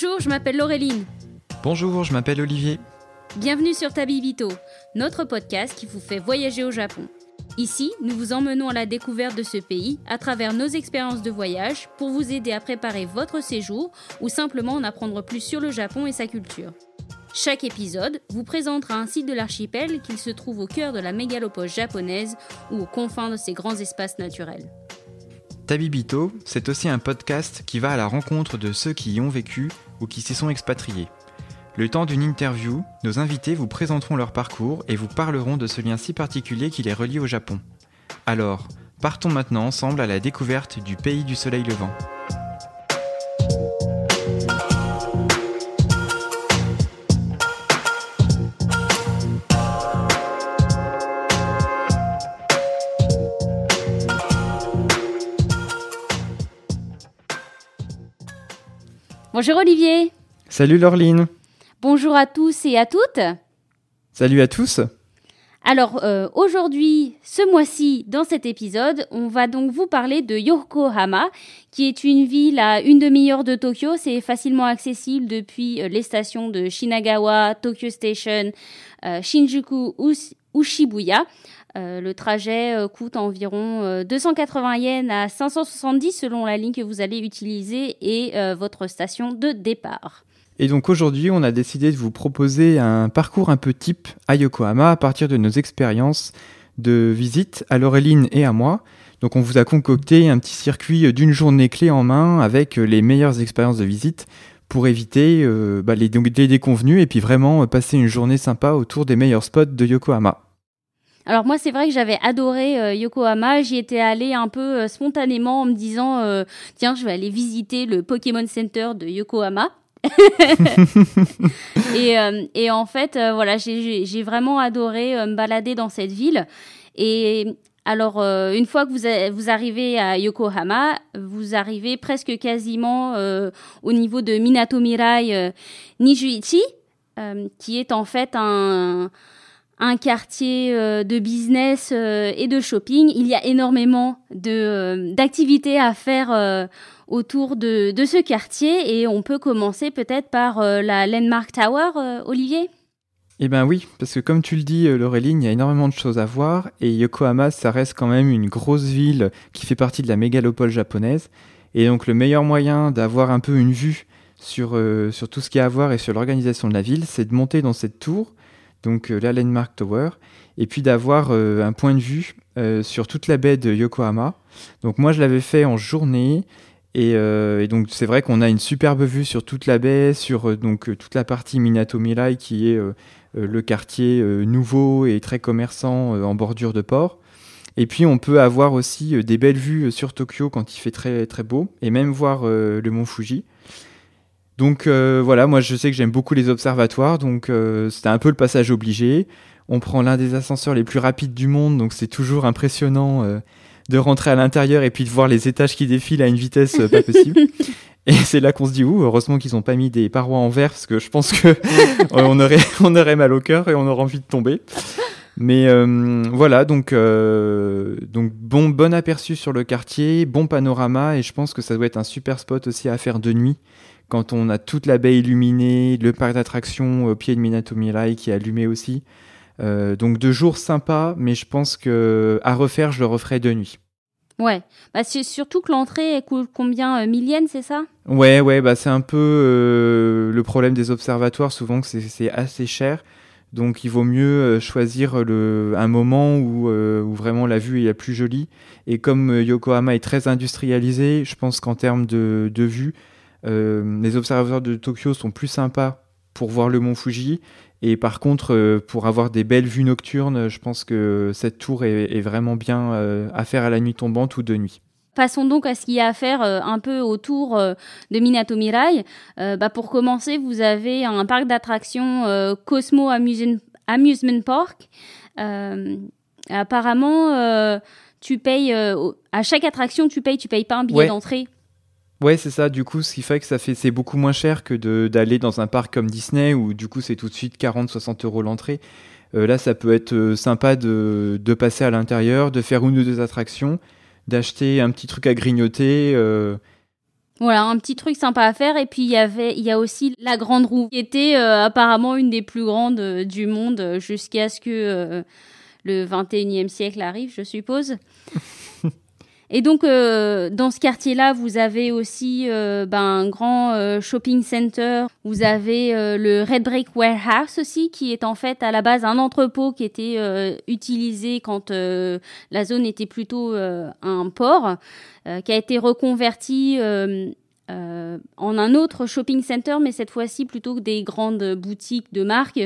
Bonjour, je m'appelle Laureline. Bonjour, je m'appelle Olivier. Bienvenue sur Tabibito, notre podcast qui vous fait voyager au Japon. Ici, nous vous emmenons à la découverte de ce pays à travers nos expériences de voyage pour vous aider à préparer votre séjour ou simplement en apprendre plus sur le Japon et sa culture. Chaque épisode vous présentera un site de l'archipel qu'il se trouve au cœur de la mégalopole japonaise ou aux confins de ses grands espaces naturels. Tabibito, c'est aussi un podcast qui va à la rencontre de ceux qui y ont vécu ou qui s'y sont expatriés. Le temps d'une interview, nos invités vous présenteront leur parcours et vous parleront de ce lien si particulier qui les relie au Japon. Alors, partons maintenant ensemble à la découverte du pays du soleil levant. Bonjour Olivier. Salut Laureline. Bonjour à tous et à toutes. Salut à tous. Alors euh, aujourd'hui, ce mois-ci, dans cet épisode, on va donc vous parler de Yokohama, qui est une ville à une demi-heure de Tokyo. C'est facilement accessible depuis euh, les stations de Shinagawa, Tokyo Station, euh, Shinjuku ou, Shibuya. Le trajet coûte environ 280 yens à 570 selon la ligne que vous allez utiliser et votre station de départ. Et donc aujourd'hui, on a décidé de vous proposer un parcours un peu type à Yokohama à partir de nos expériences de visite à Laureline et à moi. Donc on vous a concocté un petit circuit d'une journée clé en main avec les meilleures expériences de visite pour éviter euh, bah, les, les, déconvenus et puis vraiment passer une journée sympa autour des meilleurs spots de Yokohama. Alors moi c'est vrai que j'avais adoré euh, Yokohama, j'y étais allée un peu euh, spontanément en me disant tiens je vais aller visiter le Pokémon Center de Yokohama. et, euh, et, en fait, euh, voilà, j'ai vraiment adoré euh, me balader dans cette ville. Et alors, une fois que vous, vous, arrivez à Yokohama, vous arrivez presque quasiment au niveau de Minato Mirai Nijuichi, qui est en fait un, un quartier de business et de shopping. Il y a énormément d'activités à faire autour de, ce quartier et on peut commencer peut-être par euh, la Landmark Tower, euh, Olivier Eh bien oui, parce que comme tu le dis, euh, Laureline, il y a énormément de choses à voir et Yokohama, ça reste quand même une grosse ville qui fait partie de la mégalopole japonaise. Et donc le meilleur moyen d'avoir un peu une vue sur, sur tout ce qu'il y a à voir et sur l'organisation de la ville, c'est de monter dans cette tour, donc la Landmark Tower, et puis d'avoir un point de vue sur toute la baie de Yokohama. Donc moi je l'avais fait en journée, euh, et, donc c'est vrai qu'on a une superbe vue sur toute la baie, sur euh, donc euh, toute la partie Minato Mirai qui est le quartier nouveau et très commerçant en bordure de port. Et puis on peut avoir aussi des belles vues sur Tokyo quand il fait très très beau et même voir le mont Fuji. Donc voilà, moi je sais que j'aime beaucoup les observatoires, donc c'était un peu le passage obligé. On prend l'un des ascenseurs les plus rapides du monde, donc c'est toujours impressionnant de rentrer à l'intérieur et puis de voir les étages qui défilent à une vitesse euh, pas possible. Et c'est là qu'on se dit, ouh, heureusement qu'ils n'ont pas mis des parois en verre, parce que je pense que on, aurait, on aurait mal au cœur et on aurait envie de tomber. Mais euh, voilà, donc, euh, donc bon, bon aperçu sur le quartier, bon panorama, et je pense que ça doit être un super spot aussi à faire de nuit, quand on a toute la baie illuminée, le parc d'attractions au pied de Minato Mirai qui est allumé aussi. Euh, donc deux jours sympas, mais je pense que à refaire, je le referai de nuit. Ouais, bah, c'est surtout que l'entrée coûte combien euh, c'est ça? Ouais, ouais, bah c'est un peu euh, le problème des observatoires, souvent que c'est assez cher. Donc il vaut mieux euh, choisir le, un moment où, où, vraiment la vue est la plus jolie. Et comme Yokohama est très industrialisé, je pense qu'en termes de, de vue, les observatoires de Tokyo sont plus sympas pour voir le mont Fuji. Et par contre, euh, pour avoir des belles vues nocturnes, je pense que cette tour est, vraiment bien euh, à faire à la nuit tombante ou de nuit. Passons donc à ce qu'il y a à faire euh, un peu autour de Minato Mirai. Bah pour commencer, vous avez un parc d'attractions Cosmo Amusement, Park. apparemment, tu payes à chaque attraction, tu payes, tu payes pas un billet d'entrée. Ouais, c'est ça. Du coup, ce qui fait que ça fait, c'est beaucoup moins cher que d'aller dans un parc comme Disney où du coup c'est tout de suite 40-60 euros l'entrée. Euh, là, ça peut être euh, sympa de, de passer à l'intérieur, de faire une ou deux attractions, d'acheter un petit truc à grignoter. Euh. Voilà, un petit truc sympa à faire. Et puis il y avait, il y a aussi la grande roue, qui était apparemment une des plus grandes du monde jusqu'à ce que le 21e siècle arrive, je suppose. Et donc, euh, dans ce quartier-là, vous avez aussi euh, ben, un grand euh, shopping center. Vous avez le Red Brick Warehouse aussi, qui est en fait à la base un entrepôt qui était utilisé quand la zone était plutôt un port, qui a été reconverti euh, en un autre shopping center, mais cette fois-ci plutôt que des grandes boutiques de marque,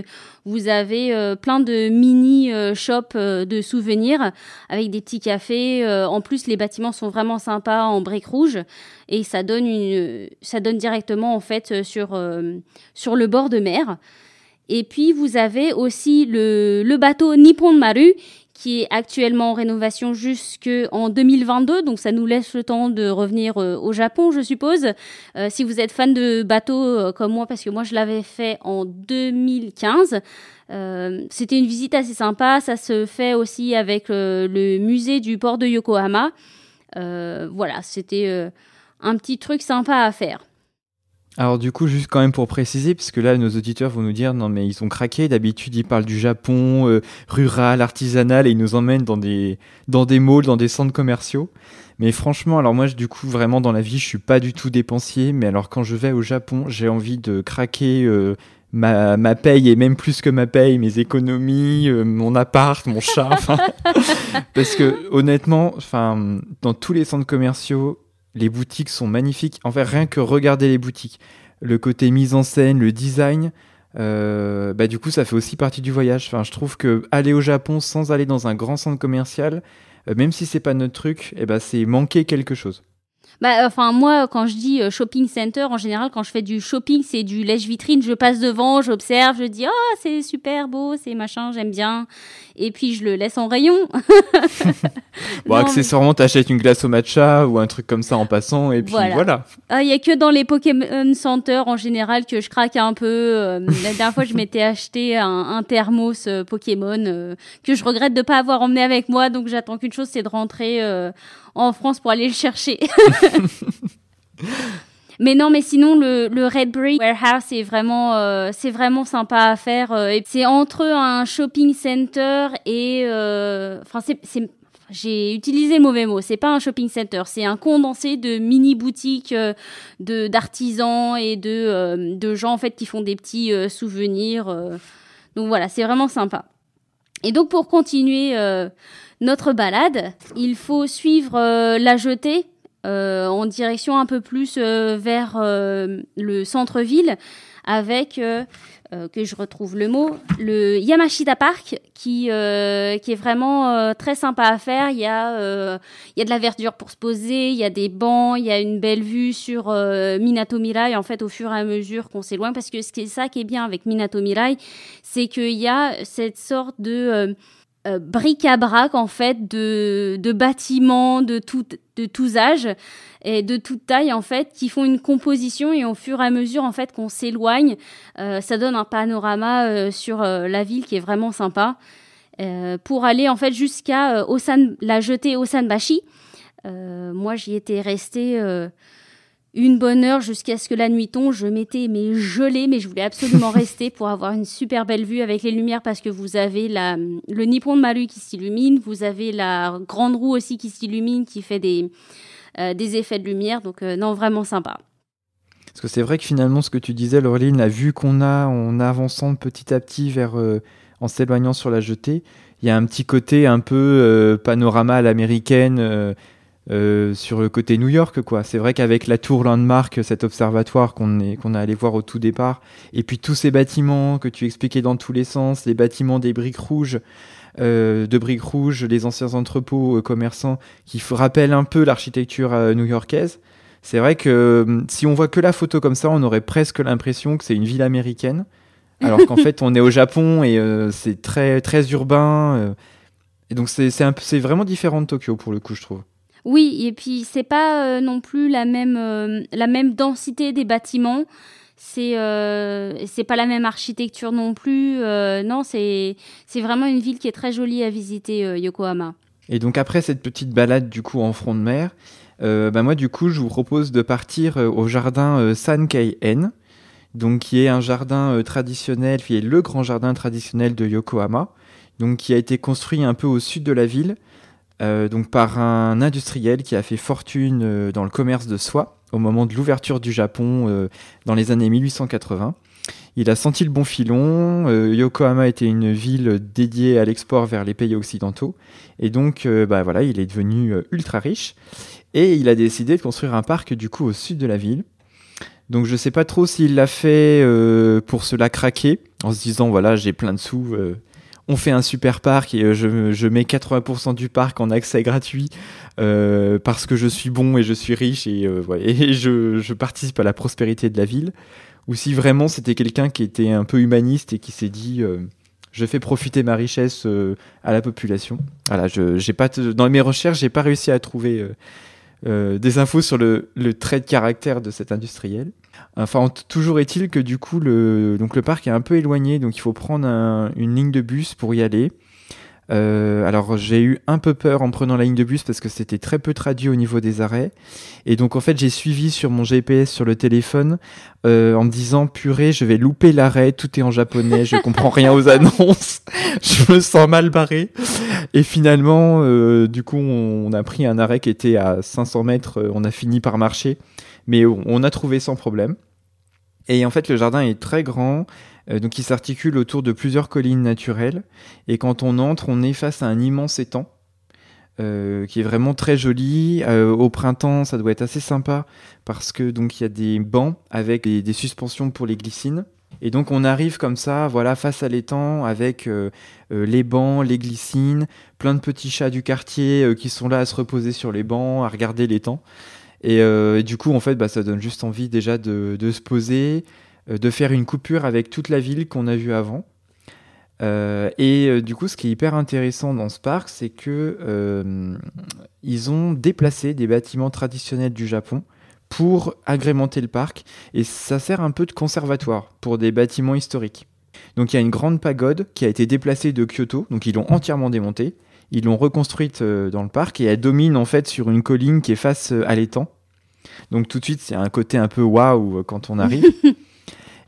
vous avez euh, plein de mini euh, shops de souvenirs avec des petits cafés. en plus, les bâtiments sont vraiment sympas en briques rouges et ça donne une, ça donne directement en fait sur sur le bord de mer. Et puis vous avez aussi le, le bateau Nippon Maru qui est actuellement en rénovation jusqu'en 2022. Donc ça nous laisse le temps de revenir euh, au Japon, je suppose. Euh, si vous êtes fan de bateaux euh, comme moi, parce que moi je l'avais fait en 2015. C'était une visite assez sympa. Ça se fait aussi avec le musée du port de Yokohama. voilà, c'était un petit truc sympa à faire. Alors du coup, juste quand même pour préciser, parce que là, nos auditeurs vont nous dire, non mais ils sont craqués, d'habitude ils parlent du Japon, euh, rural, artisanal, et ils nous emmènent dans des, dans des malls, dans des centres commerciaux. Mais franchement, alors moi, du coup, vraiment dans la vie, je suis pas du tout dépensier, mais alors quand je vais au Japon, j'ai envie de craquer euh, ma, ma paye, et même plus que ma paye, mes économies, euh, mon appart, mon chat, parce que honnêtement, dans tous les centres commerciaux, les boutiques sont magnifiques. En fait, rien que regarder les boutiques, le côté mise en scène, le design, euh, bah, du coup, ça fait aussi partie du voyage. Enfin, je trouve que aller au Japon sans aller dans un grand centre commercial, euh, même si c'est pas notre truc, eh ben, c'est manquer quelque chose. Bah, enfin, moi, quand je dis euh, shopping center, en général, quand je fais du shopping, c'est du lèche-vitrine. Je passe devant, j'observe, je dis, oh, c'est super beau, c'est machin, j'aime bien. Et puis, je le laisse en rayon. bon, accessoirement, t'achètes une glace au matcha ou un truc comme ça en passant, et puis voilà. Ah, il y a que dans les Pokémon Center, en général, que je craque un peu. Euh, la dernière fois, je m'étais acheté un, un thermos euh, Pokémon que je regrette de pas avoir emmené avec moi. Donc, j'attends qu'une chose, c'est de rentrer en France pour aller le chercher. Mais non, mais sinon le, le Warehouse c'est vraiment euh, c'est vraiment sympa à faire. Euh, c'est entre un shopping center et euh, enfin c'est j'ai utilisé mauvais mot. C'est pas un shopping center, c'est un condensé de mini boutiques de d'artisans et de de gens en fait qui font des petits souvenirs. donc voilà, c'est vraiment sympa. Et donc pour continuer notre balade, il faut suivre euh, la jetée euh, en direction un peu plus euh, vers le centre-ville avec que je retrouve le mot, le Yamashita Park, qui, qui est vraiment très sympa à faire. Il y, a, il y a de la verdure pour se poser, il y a des bancs, il y a une belle vue sur Minato Mirai, en fait, au fur et à mesure qu'on s'éloigne. Parce que c'est ça qui est bien avec Minato Mirai, c'est qu'il y a cette sorte de euh, bric-à-brac en fait de, de bâtiments de tout, de tous âges et de toute taille en fait qui font une composition et au fur et à mesure en fait qu'on s'éloigne euh, ça donne un panorama euh, sur la ville qui est vraiment sympa pour aller en fait jusqu'à Osan la jetée Osanbashi. Moi j'y étais restée une bonne heure jusqu'à ce que la nuit tombe. Je m'étais mais gelée, mais je voulais absolument rester pour avoir une super belle vue avec les lumières parce que vous avez la, le Nippon de Maru qui s'illumine, vous avez la grande roue aussi qui s'illumine, qui fait des, euh, des effets de lumière. Donc euh, non, vraiment sympa. Parce que c'est vrai que finalement, ce que tu disais, Laureline, la vue qu'on a en avançant petit à petit vers, euh, en s'éloignant sur la jetée, il y a un petit côté un peu panorama à l'américaine euh, sur le côté New York, quoi. C'est vrai qu'avec la tour Landmark, cet observatoire qu'on est qu'on a allé voir au tout départ, et puis tous ces bâtiments que tu expliquais dans tous les sens, les bâtiments des briques rouges, euh, de briques rouges, les anciens entrepôts euh, commerçants, qui rappellent un peu l'architecture new-yorkaise. C'est vrai que hum, si on voit que la photo comme ça, on aurait presque l'impression que c'est une ville américaine, alors qu'en fait on est au Japon et c'est très très urbain. et donc c'est c'est vraiment différent de Tokyo pour le coup, je trouve. Oui, et puis c'est pas euh, non plus la même, euh, la même densité des bâtiments. C'est euh, pas la même architecture non plus. non, c'est vraiment une ville qui est très jolie à visiter, Yokohama. Et donc après cette petite balade du coup en front de mer, bah moi, du coup, je vous propose de partir au jardin San Kei-en, donc qui est un jardin traditionnel, qui est le grand jardin traditionnel de Yokohama, donc qui a été construit un peu au sud de la ville, donc par un industriel qui a fait fortune dans le commerce de soie au moment de l'ouverture du Japon dans les années 1880. Il a senti le bon filon. Euh, Yokohama était une ville dédiée à l'export vers les pays occidentaux. Et donc, euh, bah, voilà, il est devenu euh, ultra riche. Et il a décidé de construire un parc, du coup, au sud de la ville. Donc, je ne sais pas trop s'il l'a fait pour se la craquer, en se disant, voilà, j'ai plein de sous. On fait un super parc et je, mets 80% du parc en accès gratuit parce que je suis bon et je suis riche et, je participe à la prospérité de la ville ou si vraiment c'était quelqu'un qui était un peu humaniste et qui s'est dit euh, je fais profiter ma richesse euh, à la population. Voilà, je, pas dans mes recherches, j'ai pas réussi à trouver euh, des infos sur le, trait de caractère de cet industriel. Enfin, toujours est-il que du coup, le, donc le parc est un peu éloigné, donc il faut prendre une ligne de bus pour y aller. Euh, alors j'ai eu un peu peur en prenant la ligne de bus parce que c'était très peu traduit au niveau des arrêts. Et donc en fait j'ai suivi sur mon GPS sur le téléphone euh, en me disant purée je vais louper l'arrêt, tout est en japonais, je comprends rien aux annonces, je me sens mal barré. Et finalement euh, du coup on, a pris un arrêt qui était à 500 mètres, on a fini par marcher, mais on a trouvé sans problème. Et en fait le jardin est très grand. Euh, donc il s'articule autour de plusieurs collines naturelles. Et quand on entre, on est face à un immense étang. Euh, qui est vraiment très joli. Euh, au printemps, ça doit être assez sympa parce que donc il y a des bancs avec des, suspensions pour les glycines. Et donc on arrive comme ça, voilà, face à l'étang avec les bancs, les glycines, plein de petits chats du quartier qui sont là à se reposer sur les bancs, à regarder l'étang. Et, du coup, en fait, bah, ça donne juste envie déjà de, se poser, de faire une coupure avec toute la ville qu'on a vue avant. Euh, et euh, du coup, ce qui est hyper intéressant dans ce parc, c'est que ils ont déplacé des bâtiments traditionnels du Japon pour agrémenter le parc, et ça sert un peu de conservatoire pour des bâtiments historiques. Donc il y a une grande pagode qui a été déplacée de Kyoto, donc ils l'ont entièrement démontée, ils l'ont reconstruite dans le parc et elle domine en fait sur une colline qui est face à l'étang. Donc tout de suite, c'est un côté un peu waouh quand on arrive.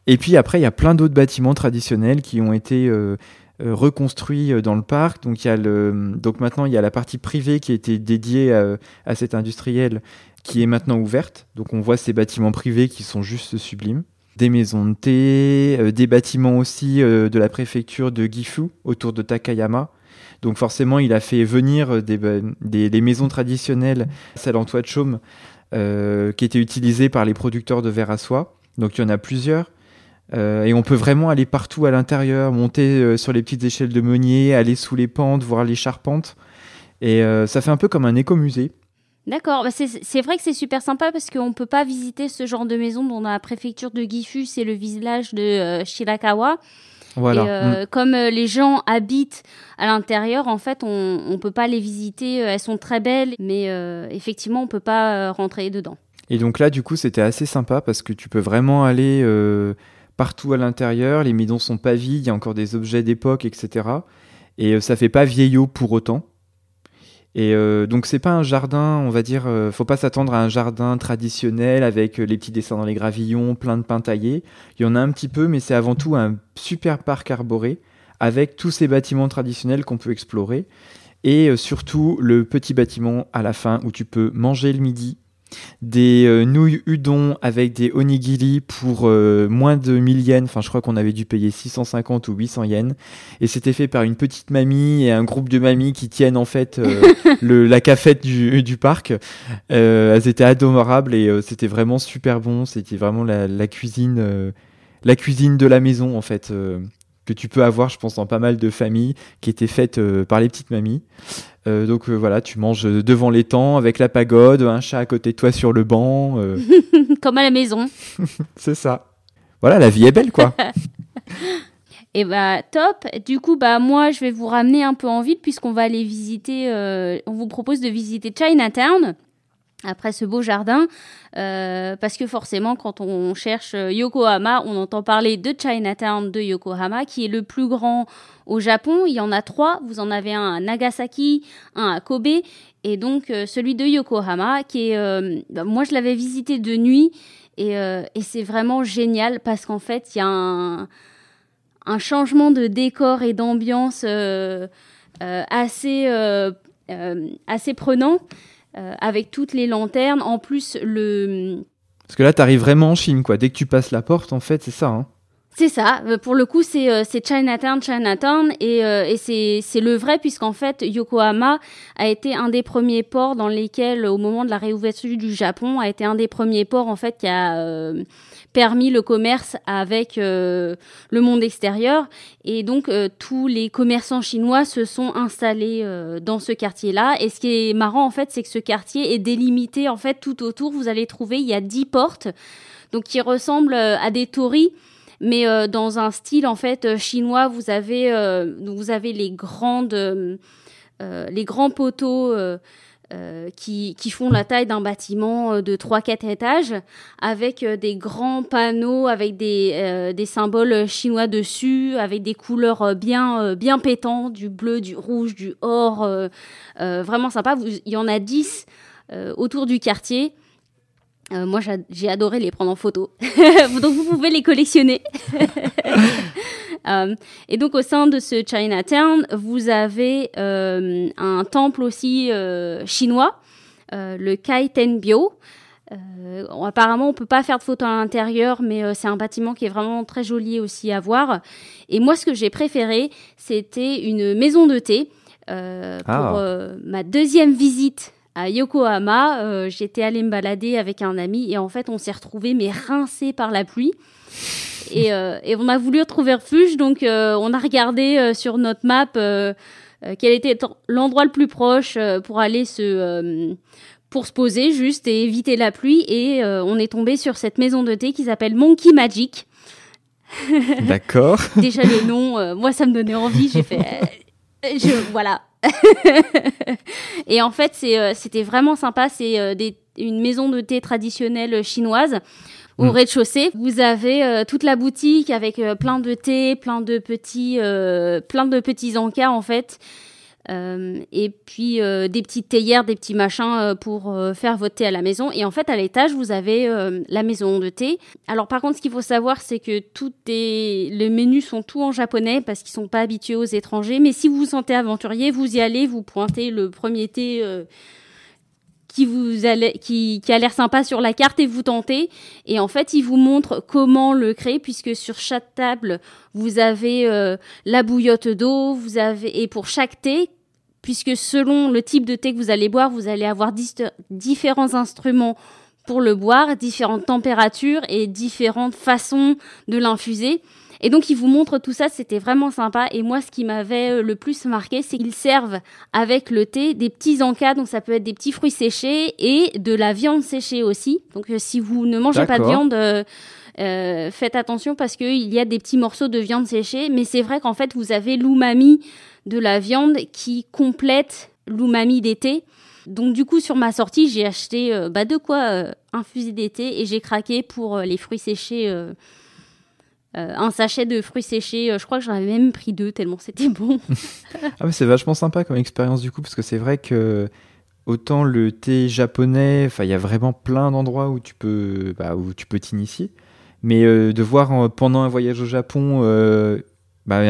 Et puis après, il y a plein d'autres bâtiments traditionnels qui ont été euh, euh, reconstruits euh, dans le parc. Donc, il y a le, donc maintenant, il y a la partie privée qui a été dédiée à, cet industriel qui est maintenant ouverte. Donc on voit ces bâtiments privés qui sont juste sublimes. Des maisons de thé, des bâtiments aussi de la préfecture de Gifu autour de Takayama. Donc forcément, il a fait venir des, maisons traditionnelles, celles en toit de chaume, qui étaient utilisées par les producteurs de verre à soie. Donc il y en a plusieurs. Euh, et on peut vraiment aller partout à l'intérieur, monter euh, sur les petites échelles de meunier, aller sous les pentes, voir les charpentes. Et euh, ça fait un peu comme un écomusée. D'accord, bah, c'est vrai que c'est super sympa parce qu'on ne peut pas visiter ce genre de maison dans la préfecture de Gifu, c'est le village de Shirakawa. Voilà. Et mm. comme les gens habitent à l'intérieur, en fait, on ne peut pas les visiter. Elles sont très belles, mais effectivement, on ne peut pas rentrer dedans. Et donc là, du coup, c'était assez sympa parce que tu peux vraiment aller partout à l'intérieur, les maisons sont pas vides, il y a encore des objets d'époque, etc. Et euh, ça fait pas vieillot pour autant. Et euh, donc c'est pas un jardin, on va dire, euh, faut pas s'attendre à un jardin traditionnel avec les petits dessins dans les gravillons, plein de pins taillés. Il y en a un petit peu, mais c'est avant tout un super parc arboré avec tous ces bâtiments traditionnels qu'on peut explorer. Et surtout le petit bâtiment à la fin où tu peux manger le midi des euh, nouilles udon avec des onigiri pour euh, moins de 1000 yens. Enfin, je crois qu'on avait dû payer 650 ou 800 yens. Et c'était fait par une petite mamie et un groupe de mamies qui tiennent en fait euh, le, la cafette du, du parc. elles étaient adorables et c'était vraiment super bon. C'était vraiment la, la cuisine, la cuisine de la maison en fait que tu peux avoir, je pense, dans pas mal de familles qui étaient faites par les petites mamies. Euh, donc euh, voilà, tu manges devant l'étang avec la pagode, un chat à côté de toi sur le banc. Euh. Comme à la maison. c'est ça. Voilà, la vie est belle quoi. Et eh bah top. Du coup bah moi je vais vous ramener un peu en ville puisqu'on va aller visiter. on vous propose de visiter Chinatown. Après ce beau jardin, euh, parce que forcément, quand on cherche Yokohama, on entend parler de Chinatown de Yokohama, qui est le plus grand au Japon. Il y en a trois. Vous en avez un à Nagasaki, un à Kobe, et donc euh, celui de Yokohama, qui est, euh, bah, moi je l'avais visité de nuit, et, et c'est vraiment génial parce qu'en fait, il y a un, un, changement de décor et d'ambiance assez, assez prenant. Euh, avec toutes les lanternes. En plus, le. Parce que là, tu arrives vraiment en Chine, quoi. Dès que tu passes la porte, en fait, c'est ça. Hein. C'est ça. Euh, pour le coup, c'est euh, Chinatown, Chinatown, et, et c'est le vrai puisqu'en fait, Yokohama a été un des premiers ports dans lesquels, au moment de la réouverture du Japon, a été un des premiers ports en fait qui a permis le commerce avec euh, le monde extérieur. Et donc, euh, tous les commerçants chinois se sont installés euh, dans ce quartier-là. Et ce qui est marrant, en fait, c'est que ce quartier est délimité, en fait, tout autour. Vous allez trouver, il y a dix portes, donc qui ressemblent à des tories mais dans un style en fait chinois. Vous avez, vous avez les grandes, les grands poteaux euh, qui, font la taille d'un bâtiment euh, de 3-4 étages, avec euh, des grands panneaux, avec des, des, symboles chinois dessus, avec des couleurs bien, bien pétantes, du bleu, du rouge, du or, vraiment sympa. Il y en a 10 autour du quartier. moi, j'ai adoré les prendre en photo. Donc, vous pouvez les collectionner. Euh, et donc au sein de ce Chinatown, vous avez euh, un temple aussi euh, chinois, le Kai Tenbyo. Euh, apparemment, on peut pas faire de photos à l'intérieur, mais c'est un bâtiment qui est vraiment très joli aussi à voir. Et moi, ce que j'ai préféré, c'était une maison de thé. pour ah. ma deuxième visite à Yokohama, j'étais allée me balader avec un ami et en fait, on s'est retrouvés mais rincés par la pluie. Euh, et, on a voulu retrouver refuge, donc euh, on a regardé euh, sur notre map quel était l'endroit le plus proche pour aller se pour se poser juste et éviter la pluie. Et on est tombé sur cette maison de thé qui s'appelle Monkey Magic. D'accord. Déjà le nom, moi ça me donnait envie. J'ai fait, je, voilà. et en fait, c'était vraiment sympa. C'est une maison de thé traditionnelle chinoise au mm. rez-de-chaussée, vous avez euh, toute la boutique avec euh, plein de thé, plein de petits, euh, plein de petits encas en fait. et puis des petites théières, des petits machins pour faire votre thé à la maison. Et en fait, à l'étage, vous avez la maison de thé. Alors par contre, ce qu'il faut savoir, c'est que tout est... les menus sont tout en japonais parce qu'ils sont pas habitués aux étrangers. Mais si vous vous sentez aventurier, vous y allez, vous pointez le premier thé qui vous allez, qui, qui a l'air sympa sur la carte et vous tentez. Et en fait, il vous montre comment le créer puisque sur chaque table, vous avez euh, la bouillotte d'eau, vous avez, et pour chaque thé, puisque selon le type de thé que vous allez boire, vous allez avoir différents instruments pour le boire, différentes températures et différentes façons de l'infuser. Et donc, ils vous montrent tout ça, c'était vraiment sympa. Et moi, ce qui m'avait euh, le plus marqué, c'est qu'ils servent avec le thé des petits encas, donc ça peut être des petits fruits séchés et de la viande séchée aussi. Donc, euh, si vous ne mangez pas de viande, euh, faites attention parce qu'il y a des petits morceaux de viande séchée. Mais c'est vrai qu'en fait, vous avez l'umami de la viande qui complète l'umami thés. Donc du coup sur ma sortie j'ai acheté bah, de quoi infuser des thés et j'ai craqué pour les fruits séchés euh, un sachet de fruits séchés. Euh, je crois que j'en avais même pris deux tellement c'était bon. ah mais c'est vachement sympa comme expérience du coup parce que c'est vrai que autant le thé japonais, enfin il y a vraiment plein d'endroits où tu peux bah, où tu peux t'initier, mais euh, de voir pendant un voyage au Japon bah,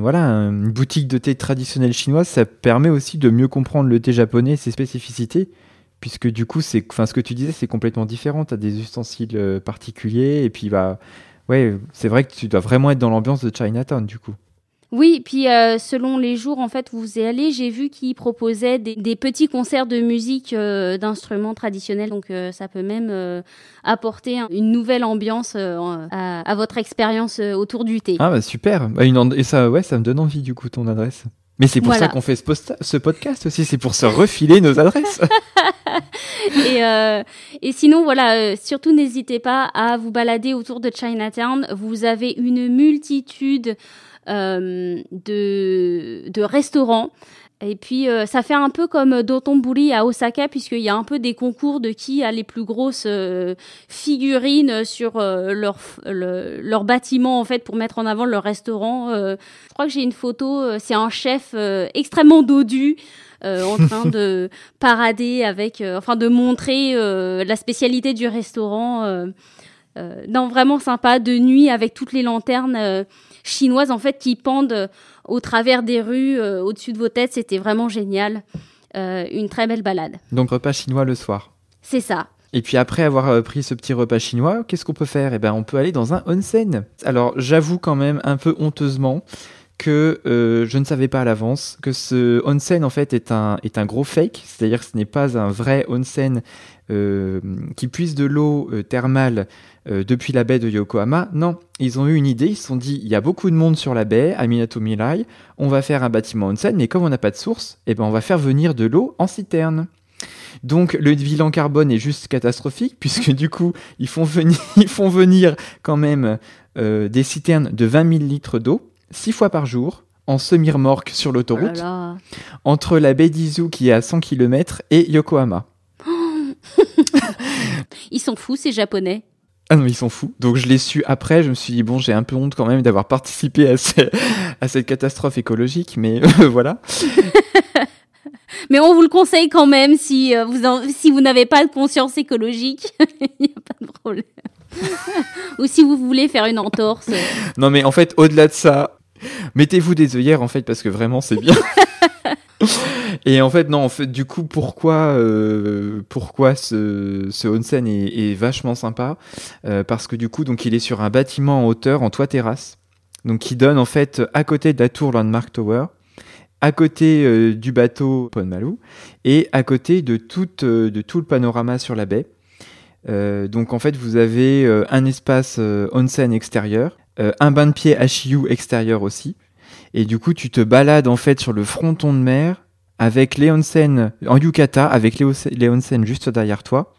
voilà, une boutique de thé traditionnel chinois, ça permet aussi de mieux comprendre le thé japonais et ses spécificités, puisque du coup, c'est, ce que tu disais, c'est complètement différent. Tu as des ustensiles particuliers, et puis bah, ouais, c'est vrai que tu dois vraiment être dans l'ambiance de Chinatown du coup. Oui, puis euh, selon les jours en fait où vous y allez, j'ai vu qu'ils proposaient des, petits concerts de musique euh, d'instruments traditionnels, donc euh, ça peut même apporter une nouvelle ambiance à, votre expérience autour du thé. Ah bah super, bah, et ça ouais, ça me donne envie du coup ton adresse. Mais c'est pour ça qu'on fait ce, podcast aussi, c'est pour se refiler nos adresses. et, euh, et, sinon, voilà, euh, surtout n'hésitez pas à vous balader autour de Chinatown. Vous avez une multitude euh, de, de, restaurants. Et puis, euh, ça fait un peu comme Dotonbori à Osaka, puisqu'il y a un peu des concours de qui a les plus grosses euh, figurines sur euh, leur, leur bâtiment, en fait, pour mettre en avant leur restaurant. je crois que j'ai une photo, c'est un chef extrêmement dodu. en train de parader avec, enfin de montrer la spécialité du restaurant. non, vraiment sympa, de nuit avec toutes les lanternes chinoises en fait qui pendent au travers des rues, euh, au-dessus de vos têtes. C'était vraiment génial. Euh, une très belle balade. Donc repas chinois le soir. C'est ça. Et puis après avoir euh, pris ce petit repas chinois, qu'est-ce qu'on peut faire? Eh ben, on peut aller dans un onsen. Alors j'avoue quand même un peu honteusement que je ne savais pas à l'avance que ce onsen en fait est un, est un gros fake, c'est-à-dire que ce n'est pas un vrai onsen qui puise de l'eau thermale euh, depuis la baie de Yokohama. Non, ils ont eu une idée, ils se sont dit, il y a beaucoup de monde sur la baie, à Minato Mirai, on va faire un bâtiment onsen, mais comme on n'a pas de source, eh ben on va faire venir de l'eau en citerne. Donc le bilan carbone est juste catastrophique, puisque du coup, ils font venir, ils font venir quand même euh, des citernes de 20 000 litres d'eau, six fois par jour, en semi-remorque sur l'autoroute, oh entre la baie d'Izu qui est à 100 km et Yokohama. ils sont fous ces japonais. Ah non, ils sont fous. Donc je l'ai su après, je me suis dit, bon, j'ai un peu honte quand même d'avoir participé à, à, cette catastrophe écologique, mais voilà. mais on vous le conseille quand même si euh, vous, si vous n'avez pas de conscience écologique, il n'y a pas de problème. Ou si vous voulez faire une entorse. Non mais en fait, au-delà de ça, mettez-vous des œillères en fait, parce que vraiment c'est bien. Et en fait, non, en fait, du coup, pourquoi, euh, pourquoi ce, ce onsen est, vachement sympa euh, Parce que du coup, donc, il est sur un bâtiment en hauteur, en toit terrasse, donc qui donne en fait à côté de la tour Landmark Tower, à côté euh, du bateau Ponmalu et à côté de tout, de tout le panorama sur la baie. donc en fait, vous avez un espace onsen extérieur, un bain de pied HIU extérieur aussi. Et du coup, tu te balades en fait sur le fronton de mer avec les onsen en yukata, avec les, onsen juste derrière toi.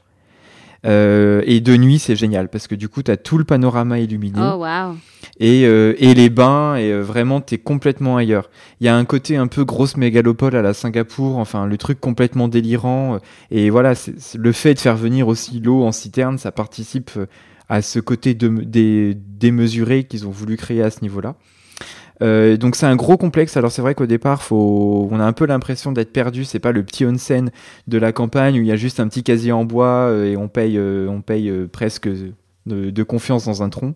Euh, et de nuit, c'est génial parce que du coup, tu as tout le panorama illuminé. Oh, wow. Et, euh, et, les bains, et euh, vraiment, tu es complètement ailleurs. Il y a un côté un peu grosse mégalopole à la Singapour, enfin, le truc complètement délirant. Et voilà, le fait de faire venir aussi l'eau en citerne, ça participe à ce côté démesuré qu'ils ont voulu créer à ce niveau-là. Euh, donc c'est un gros complexe. Alors c'est vrai qu'au départ, faut... on a un peu l'impression d'être perdu. C'est pas le petit onsen de la campagne où il y a juste un petit casier en bois euh, et on paye, euh, on paye presque de, confiance dans un tronc.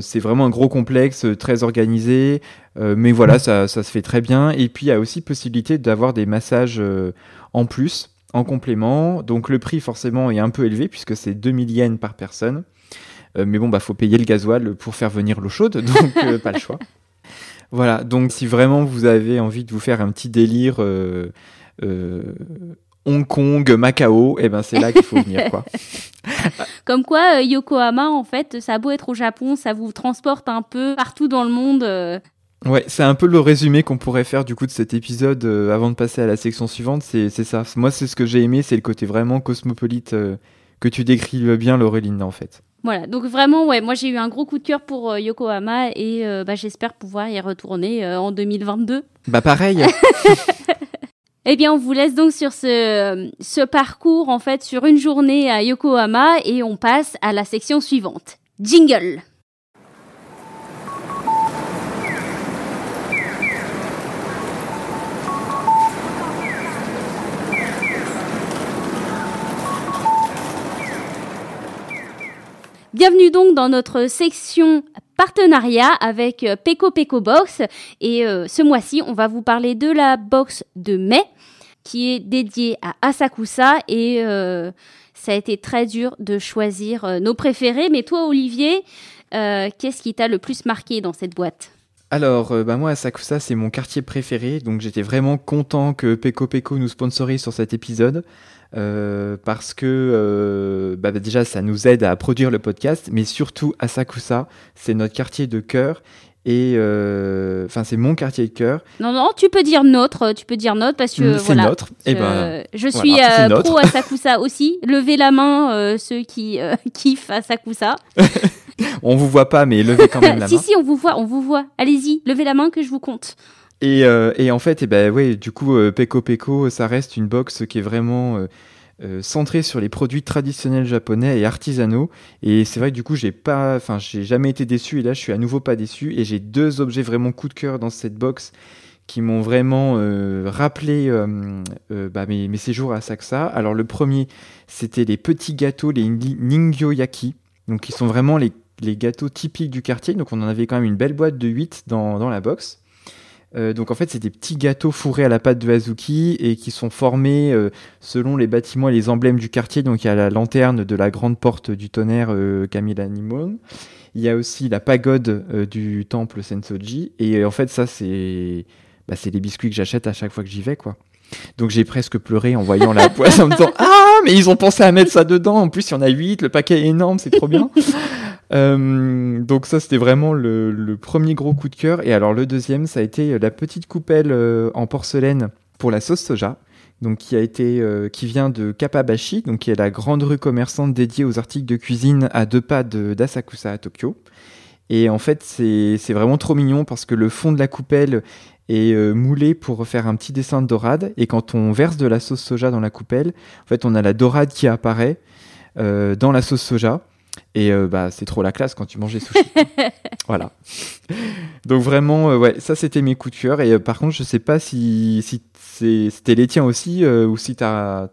C'est vraiment un gros complexe, très organisé, mais voilà, ça, se fait très bien. Et puis il y a aussi possibilité d'avoir des massages en plus, en complément. Donc le prix forcément est un peu élevé puisque c'est 2000 yens par personne. mais bon, bah faut payer le gasoil pour faire venir l'eau chaude, donc pas le choix. Voilà, donc si vraiment vous avez envie de vous faire un petit délire euh, euh, Hong Kong, Macao, eh ben c'est là qu'il faut venir quoi. Comme quoi euh, Yokohama en fait, ça a beau être au Japon, ça vous transporte un peu partout dans le monde. Ouais, c'est un peu le résumé qu'on pourrait faire du coup de cet épisode avant de passer à la section suivante, c'est ça. Moi c'est ce que j'ai aimé, c'est le côté vraiment cosmopolite que tu décris bien Laureline en fait. Voilà, donc vraiment, ouais, moi j'ai eu un gros coup de cœur pour euh, Yokohama et euh, bah, j'espère pouvoir y retourner euh, en 2022. Bah pareil. eh bien, on vous laisse donc sur ce, parcours en fait sur une journée à Yokohama et on passe à la section suivante. Jingle. Bienvenue donc dans notre section partenariat avec euh, Peko Peko Box. Et euh, ce mois-ci, on va vous parler de la box de mai qui est dédiée à Asakusa. Et euh, ça a été très dur de choisir nos préférés. Mais toi, Olivier, qu'est-ce qui t'a le plus marqué dans cette boîte? Alors, bah moi, Asakusa, c'est mon quartier préféré, donc j'étais vraiment content que Peko Peko nous sponsorise sur cet épisode. Euh, parce que euh, bah, déjà ça nous aide à produire le podcast, mais surtout Asakusa, c'est notre quartier de cœur et euh, enfin c'est mon quartier de cœur. Non non, tu peux dire notre, tu peux dire notre parce que c'est notre. Je, et eh ben, je suis pro Asakusa aussi. Levez la main ceux qui kiffent Asakusa. on vous voit pas mais levez quand même la main. si si, on vous voit, on vous voit. Allez-y, levez la main que je vous compte. Et, et, en fait, eh ben, du coup, Peko Peko, ça reste une box qui est vraiment centrée sur les produits traditionnels japonais et artisanaux. Et c'est vrai que du coup, j'ai pas, enfin, j'ai jamais été déçu. Et là, je suis à nouveau pas déçu. Et j'ai deux objets vraiment coup de cœur dans cette box qui m'ont vraiment euh, rappelé euh, euh, bah, mes, séjours à Saxa. Alors le premier, c'était les petits gâteaux, les Ningyo-yaki, donc qui sont vraiment les, les, gâteaux typiques du quartier. Donc on en avait quand même une belle boîte de 8 dans, dans la box. Donc en fait, c'est des petits gâteaux fourrés à la pâte de Hazuki et qui sont formés selon les bâtiments et les emblèmes du quartier. Donc il y a la lanterne de la grande porte du tonnerre Kamila Nimon. Il y a aussi la pagode du temple Sensoji. Et en fait, ça, c'est bah, c'est les biscuits que j'achète à chaque fois que j'y vais, quoi. Donc j'ai presque pleuré en voyant la boîte en me disant Ah, mais ils ont pensé à mettre ça dedans. En plus, il y en a 8, le paquet est énorme, c'est trop bien. Euh, donc ça, c'était vraiment le, premier gros coup de cœur. Et alors le deuxième, ça a été la petite coupelle euh, en porcelaine pour la sauce soja. Donc qui a été, euh, qui vient de Kapabashi, donc qui est la grande rue commerçante dédiée aux articles de cuisine à deux pas d'Asakusa à Tokyo. Et en fait, c'est vraiment trop mignon parce que le fond de la coupelle euh, moulé pour faire un petit dessin de dorade. Et quand on verse de la sauce soja dans la coupelle, en fait, on a la dorade qui apparaît euh, dans la sauce soja. Et euh, bah, c'est trop la classe quand tu manges des sushis. voilà. Donc vraiment, ouais, ça c'était mes coups de cœur. Et par contre, je sais pas si, si c'était les tiens aussi ou si tu as,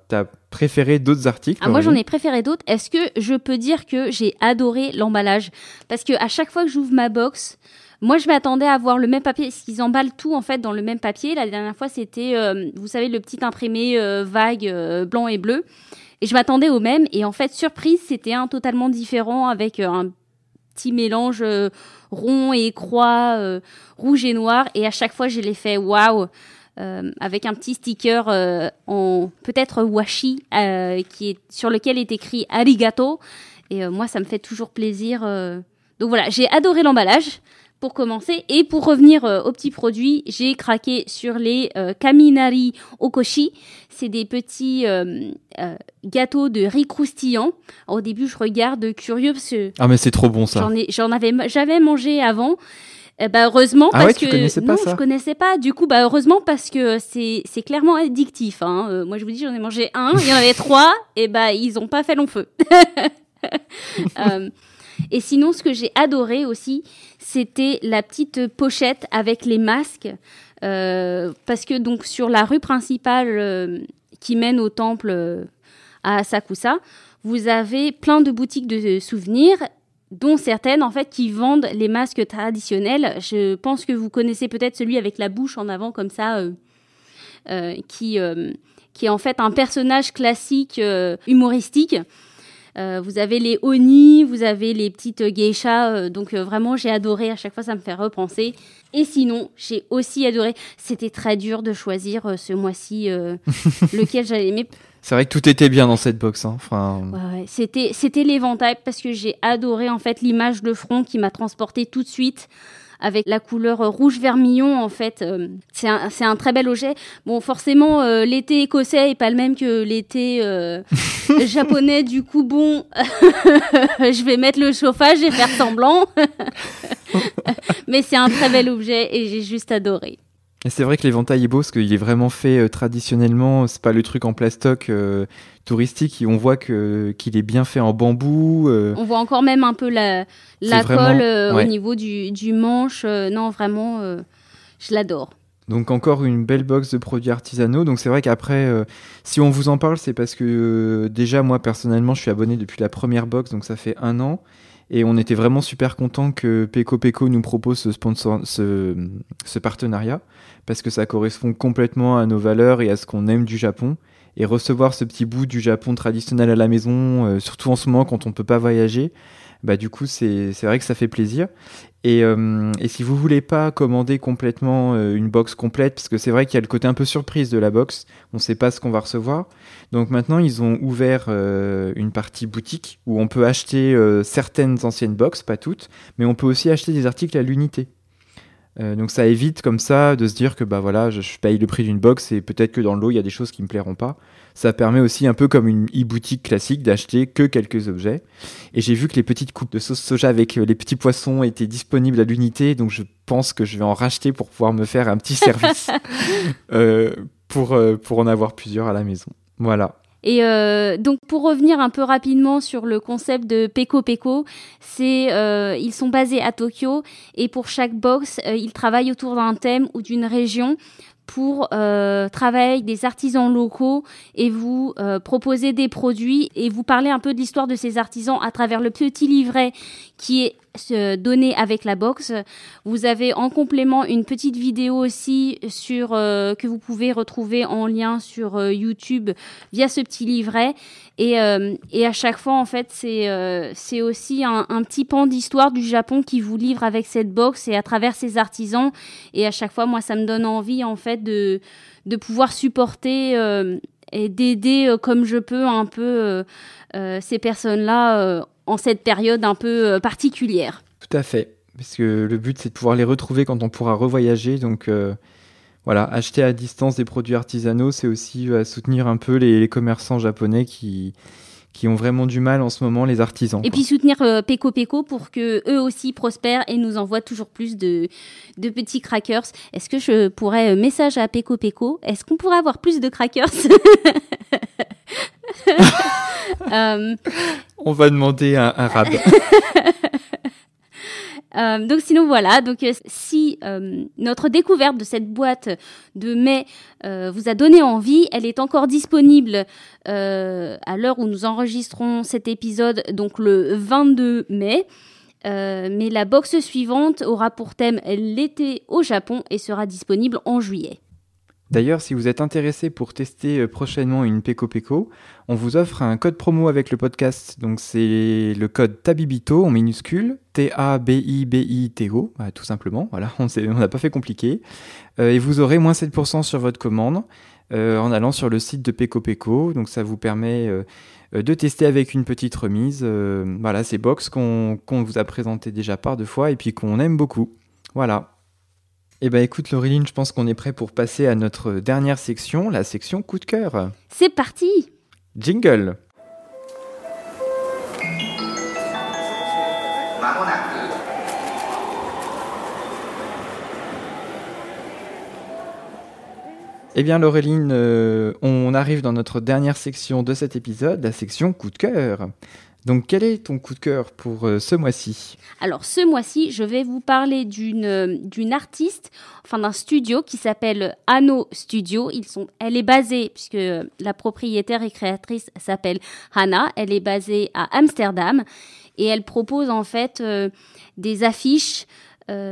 préféré d'autres articles. Ah, moi j'en ai préféré d'autres. Est-ce que je peux dire que j'ai adoré l'emballage? Parce que à chaque fois que j'ouvre ma box, moi, je m'attendais à voir le même papier, parce qu'ils emballent tout en fait dans le même papier? La dernière fois, c'était, euh, vous savez, le petit imprimé euh, vague euh, blanc et bleu. Et je m'attendais au même. Et en fait, surprise, c'était un totalement différent avec un petit mélange rond et croix, rouge et noir. Et à chaque fois, je l'ai fait waouh. avec un petit sticker en peut-être washi qui est sur lequel est écrit arigato et moi ça me fait toujours plaisir donc voilà j'ai adoré l'emballage pour commencer. Et pour revenir euh, aux petits produits, j'ai craqué sur les euh, Kaminari Okoshi. C'est des petits euh, gâteaux de riz croustillant. Au début, je regarde curieux parce que... Ah mais c'est trop bon ça. J'en, ai, j'en avais, j'avais mangé avant. bah heureusement ah parce que connaissais pas non je connaissais pas du coup bah heureusement parce que c'est c'est clairement addictif hein. moi je vous dis j'en ai mangé un il y en avait trois et bah ils ont pas fait long feu et sinon ce que j'ai adoré aussi c'était la petite pochette avec les masques. Euh, parce que donc sur la rue principale euh, qui mène au temple euh, à Asakusa, vous avez plein de boutiques de souvenirs dont certaines en fait qui vendent les masques traditionnels. Je pense que vous connaissez peut-être celui avec la bouche en avant comme ça, qui, qui est en fait un personnage classique humoristique. Euh, vous avez les oni, vous avez les petites geishas. Euh, donc euh, vraiment, j'ai adoré. À chaque fois, ça me fait repenser. Et sinon, j'ai aussi adoré. C'était très dur de choisir ce mois-ci lequel j'allais aimer. C'est vrai que tout était bien dans cette box. Hein. Enfin... Ouais, c'était c'était l'éventail parce que j'ai adoré en fait l'image de front qui m'a transporté tout de suite avec la couleur rouge vermillon en fait. Euh, c'est un, un, très bel objet. Bon, forcément, euh, l'été écossais est pas le même que l'été euh, japonais. Du coup, bon, je vais mettre le chauffage et faire semblant. Mais c'est un très bel objet et j'ai juste adoré. Et c'est vrai que l'éventail est beau parce qu'il est vraiment fait traditionnellement. C'est pas le truc en plastoc touristique. On voit que qu'il est bien fait en bambou. On voit encore même un peu la, la colle euh, au niveau du, du manche, euh, non, vraiment, euh, je l'adore. Donc encore une belle box de produits artisanaux. Donc c'est vrai qu'après, si on vous en parle, c'est parce que déjà moi personnellement, je suis abonné depuis la première box, donc ça fait un an. Et on était vraiment super content que Peko Peko nous propose ce, sponsor, ce, ce, partenariat, parce que ça correspond complètement à nos valeurs et à ce qu'on aime du Japon. Et recevoir ce petit bout du Japon traditionnel à la maison, surtout en ce moment quand on ne peut pas voyager, bah du coup c'est vrai que ça fait plaisir. Et, euh, et, si vous voulez pas commander complètement euh, une box complète, parce que c'est vrai qu'il y a le côté un peu surprise de la box, on ne sait pas ce qu'on va recevoir. Donc maintenant ils ont ouvert euh, une partie boutique où on peut acheter certaines anciennes box, pas toutes, mais on peut aussi acheter des articles à l'unité. Euh, donc ça évite comme ça de se dire que bah voilà, je, paye le prix d'une box et peut-être que dans le lot il y a des choses qui me plairont pas. Ça permet aussi un peu comme une e-boutique classique d'acheter que quelques objets. Et j'ai vu que les petites coupes de sauce soja avec euh, les petits poissons étaient disponibles à l'unité, donc je pense que je vais en racheter pour pouvoir me faire un petit service euh, pour, pour en avoir plusieurs à la maison. Voilà. Et euh, donc pour revenir un peu rapidement sur le concept de Peko Peko, c'est euh, ils sont basés à Tokyo et pour chaque box, euh, ils travaillent autour d'un thème ou d'une région pour euh, travailler avec des artisans locaux et vous euh, proposer des produits et vous parler un peu de l'histoire de ces artisans à travers le petit livret qui est donné avec la box. Vous avez en complément une petite vidéo aussi sur euh, que vous pouvez retrouver en lien sur euh, YouTube via ce petit livret et, et à chaque fois en fait c'est aussi un, petit pan d'histoire du Japon qui vous livre avec cette box et à travers ces artisans et à chaque fois moi ça me donne envie en fait de de pouvoir supporter et d'aider comme je peux un peu ces personnes là en cette période un peu euh, particulière. Tout à fait, parce que le but c'est de pouvoir les retrouver quand on pourra revoyager, donc euh, voilà, acheter à distance des produits artisanaux, c'est aussi euh, soutenir un peu les, commerçants japonais qui, qui ont vraiment du mal en ce moment, les artisans. Et puis soutenir Peko Peko pour que eux aussi prospèrent et nous envoient toujours plus de, de petits crackers. Est-ce que je pourrais message à Peko Peko? Est-ce qu'on pourrait avoir plus de crackers? Euh, On va demander un, un rab. Euh, donc sinon voilà, donc euh, si notre découverte de cette boîte de mai vous a donné envie, elle est encore disponible à l'heure où nous enregistrons cet épisode, donc le 22 mai. mais la box suivante aura pour thème l'été au Japon et sera disponible en juillet. D'ailleurs, si vous êtes intéressé pour tester euh, prochainement une Peko Peko, on vous offre un code promo avec le podcast. Donc c'est le code TABIBITO en minuscule, T-A-B-I-B-I-T-O, bah, tout simplement. Voilà, on n'a pas fait compliqué. Euh, et vous aurez moins 7% sur votre commande euh, en allant sur le site de Peko Peko. Donc ça vous permet de tester avec une petite remise. voilà, ces box qu'on vous a présenté déjà par deux fois et puis qu'on aime beaucoup. Voilà. Eh bien écoute Laureline, je pense qu'on est prêt pour passer à notre dernière section, la section coup de cœur. C'est parti Jingle Eh bien Laureline, euh, on arrive dans notre dernière section de cet épisode, la section coup de cœur. Donc, quel est ton coup de cœur pour euh, ce mois-ci? Alors, ce mois-ci, je vais vous parler d'une euh, artiste, enfin d'un studio qui s'appelle Anno Studio. Elle est basée, puisque la propriétaire et créatrice s'appelle Hannah, elle est basée à Amsterdam et elle propose en fait euh, des affiches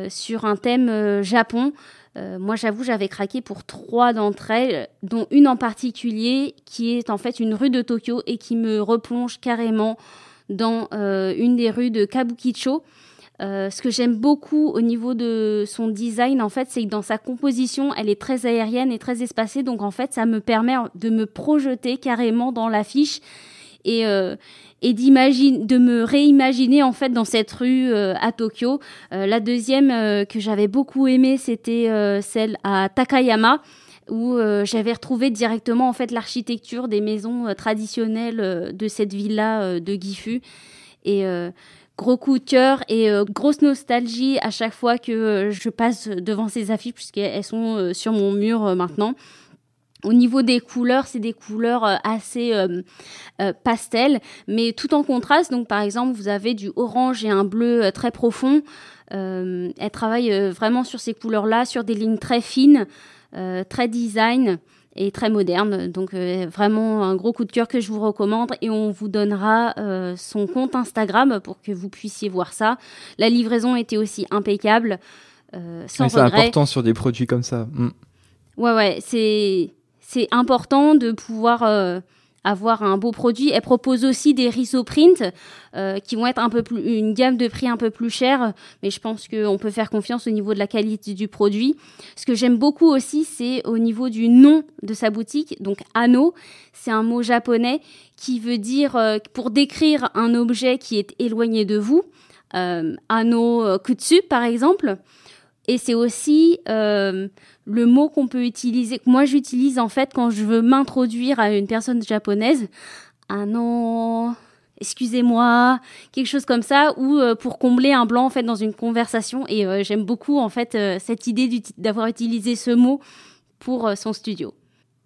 sur un thème Japon. moi, j'avoue, j'avais craqué pour trois d'entre elles, dont une en particulier qui est en fait une rue de Tokyo et qui me replonge carrément dans euh, une des rues de Kabukicho. Euh, ce que j'aime beaucoup au niveau de son design, en fait, c'est que dans sa composition, elle est très aérienne et très espacée. Donc, en fait, ça me permet de me projeter carrément dans l'affiche et, euh, et d'imaginer, de me réimaginer en fait dans cette rue euh, à Tokyo. Euh, la deuxième que j'avais beaucoup aimée, c'était celle à Takayama où euh, j'avais retrouvé directement en fait l'architecture des maisons euh, traditionnelles euh, de cette villa de Gifu et gros coup de cœur et grosse nostalgie à chaque fois que je passe devant ces affiches puisqu'elles sont sur mon mur maintenant. Au niveau des couleurs, c'est des couleurs assez pastel, mais tout en contraste. Donc, par exemple, vous avez du orange et un bleu très profond. elle travaille vraiment sur ces couleurs-là, sur des lignes très fines. Euh, très design et très moderne. Donc euh, vraiment un gros coup de cœur que je vous recommande et on vous donnera euh, son compte Instagram pour que vous puissiez voir ça. La livraison était aussi impeccable. sans c'est important sur des produits comme ça. Mm. Ouais ouais, c'est c'est important de pouvoir avoir un beau produit. Elle propose aussi des risoprint euh, qui vont être un peu plus, une gamme de prix un peu plus chère, mais je pense qu'on peut faire confiance au niveau de la qualité du produit. Ce que j'aime beaucoup aussi, c'est au niveau du nom de sa boutique. Donc Ano, c'est un mot japonais qui veut dire euh, pour décrire un objet qui est éloigné de vous. Euh, ano Kutsu, par exemple. Et c'est aussi le mot qu'on peut utiliser, que moi j'utilise en fait quand je veux m'introduire à une personne japonaise. Ah non, excusez-moi, quelque chose comme ça, ou pour combler un blanc en fait dans une conversation. Et j'aime beaucoup en fait cette idée d'avoir utilisé ce mot pour son studio.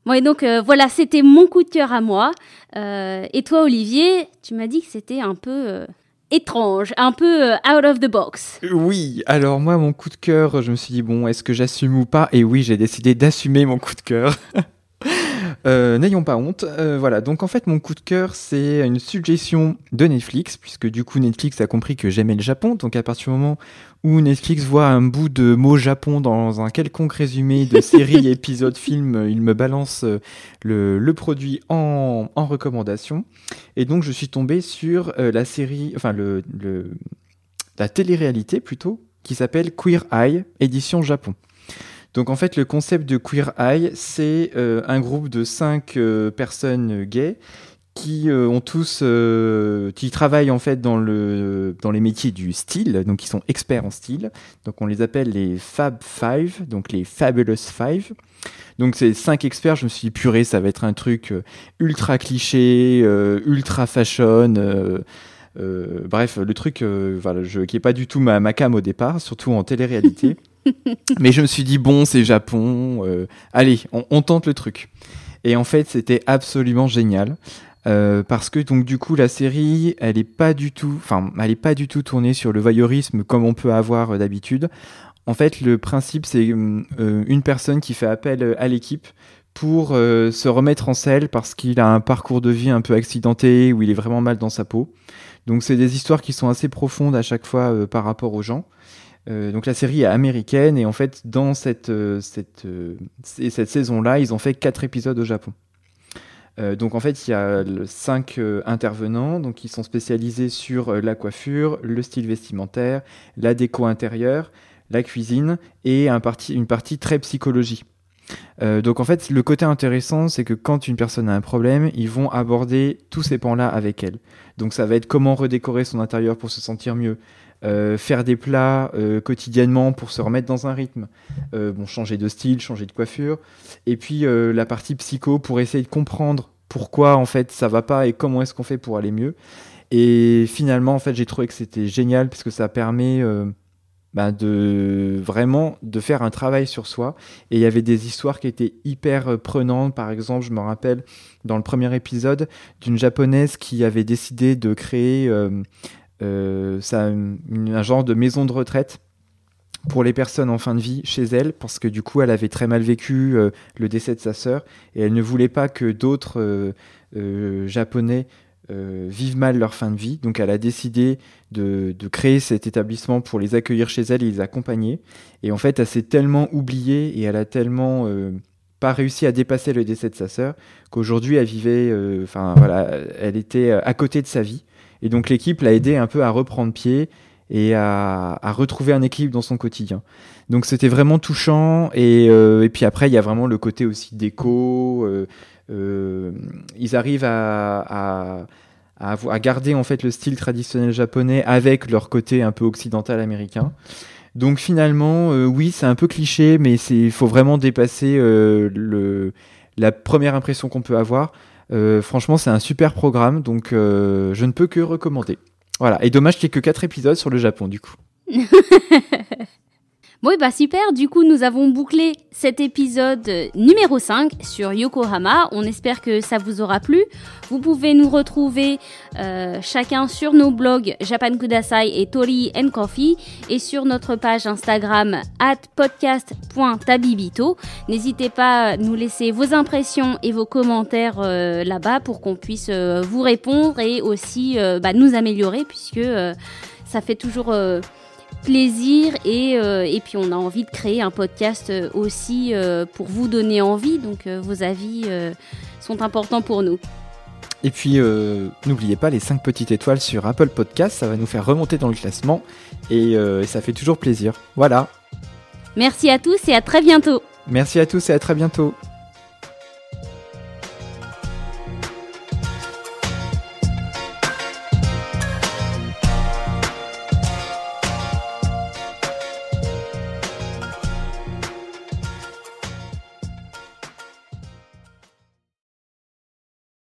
Bon, et donc euh, voilà, c'était mon coup de cœur à moi. Euh, et toi, Olivier, tu m'as dit que c'était un peu euh, étrange, un peu out of the box. Oui, alors moi, mon coup de cœur, je me suis dit, bon, est-ce que j'assume ou pas? Et oui, j'ai décidé d'assumer mon coup de cœur. Euh, n'ayons pas honte. Euh, voilà, donc en fait, mon coup de cœur, c'est une suggestion de Netflix, puisque du coup, Netflix a compris que j'aimais le Japon. Donc à partir du moment où Netflix voit un bout de mot Japon dans un quelconque résumé de série, épisode, film, il me balance euh, le, produit en, recommandation. Et donc, je suis tombé sur la série, enfin, le, la télé-réalité plutôt, qui s'appelle Queer Eye, édition Japon. Donc en fait, le concept de Queer Eye, c'est euh, un groupe de cinq euh, personnes gays qui euh, ont tous, qui travaillent en fait dans le dans les métiers du style, donc qui sont experts en style. Donc on les appelle les Fab Five, donc les Fabulous Five. Donc ces cinq experts, je me suis dit purée, ça va être un truc ultra cliché, ultra fashion. bref, le truc voilà, je, qui est pas du tout ma, ma cam au départ, surtout en télé-réalité. Mais je me suis dit, bon, c'est Japon, euh, allez, on, tente le truc. Et en fait, c'était absolument génial. Euh, parce que donc du coup la série elle est pas du tout enfin elle est pas du tout tournée sur le voyeurisme comme on peut avoir euh, d'habitude en fait le principe c'est une personne qui fait appel à l'équipe pour se remettre en selle parce qu'il a un parcours de vie un peu accidenté où il est vraiment mal dans sa peau donc c'est des histoires qui sont assez profondes à chaque fois par rapport aux gens euh, donc la série est américaine et en fait dans cette, euh, cette, euh, cette saison-là, ils ont fait quatre épisodes au Japon. donc en fait, il y a cinq intervenants donc qui sont spécialisés sur la coiffure, le style vestimentaire, la déco intérieure, la cuisine et un parti, une partie très psychologie. donc en fait, le côté intéressant, c'est que quand une personne a un problème, ils vont aborder tous ces pans-là avec elle. Donc ça va être comment redécorer son intérieur pour se sentir mieux, euh, faire des plats euh, quotidiennement pour se remettre dans un rythme, euh, bon, changer de style, changer de coiffure, et puis la partie psycho pour essayer de comprendre pourquoi en fait ça va pas et comment est-ce qu'on fait pour aller mieux. Et finalement, en fait, j'ai trouvé que c'était génial parce que ça permet bah, de vraiment de faire un travail sur soi. Et il y avait des histoires qui étaient hyper prenantes. Par exemple, je me rappelle dans le premier épisode d'une japonaise qui avait décidé de créer ça un genre de maison de retraite pour les personnes en fin de vie chez elle, parce que du coup, elle avait très mal vécu euh, le décès de sa sœur, et elle ne voulait pas que d'autres euh, Japonais vivent mal leur fin de vie. Donc, elle a décidé de, créer cet établissement pour les accueillir chez elle et les accompagner. Et en fait, elle s'est tellement oubliée et elle a tellement pas réussi à dépasser le décès de sa sœur qu'aujourd'hui, elle vivait, enfin voilà, elle était à côté de sa vie. Et donc l'équipe l'a aidé un peu à reprendre pied et à, retrouver un équilibre dans son quotidien. Donc c'était vraiment touchant. Et, euh, puis après, il y a vraiment le côté aussi déco. Euh, euh, ils arrivent à, garder en fait le style traditionnel japonais avec leur côté un peu occidental américain. Donc finalement, oui, c'est un peu cliché, mais il faut vraiment dépasser la première impression qu'on peut avoir. Euh, franchement, c'est un super programme, donc euh, je ne peux que recommander. Voilà, et dommage qu'il n'y ait que 4 épisodes sur le Japon, du coup. Bon, bah super, du coup nous avons bouclé cet épisode numéro 5 sur Yokohama. On espère que ça vous aura plu. Vous pouvez nous retrouver euh, chacun sur nos blogs Japan Kudasai et Tori and Coffee et sur notre page Instagram at podcast.tabibito. N'hésitez pas à nous laisser vos impressions et vos commentaires euh, là-bas pour qu'on puisse euh, vous répondre et aussi bah, nous améliorer puisque ça fait toujours plaisir et, euh, et, puis on a envie de créer un podcast euh, aussi euh, pour vous donner envie. Donc vos avis sont importants pour nous. Et puis n'oubliez pas les 5 petites étoiles sur Apple Podcast, ça va nous faire remonter dans le classement et, et ça fait toujours plaisir. Voilà. Merci à tous et à très bientôt. Merci à tous et à très bientôt.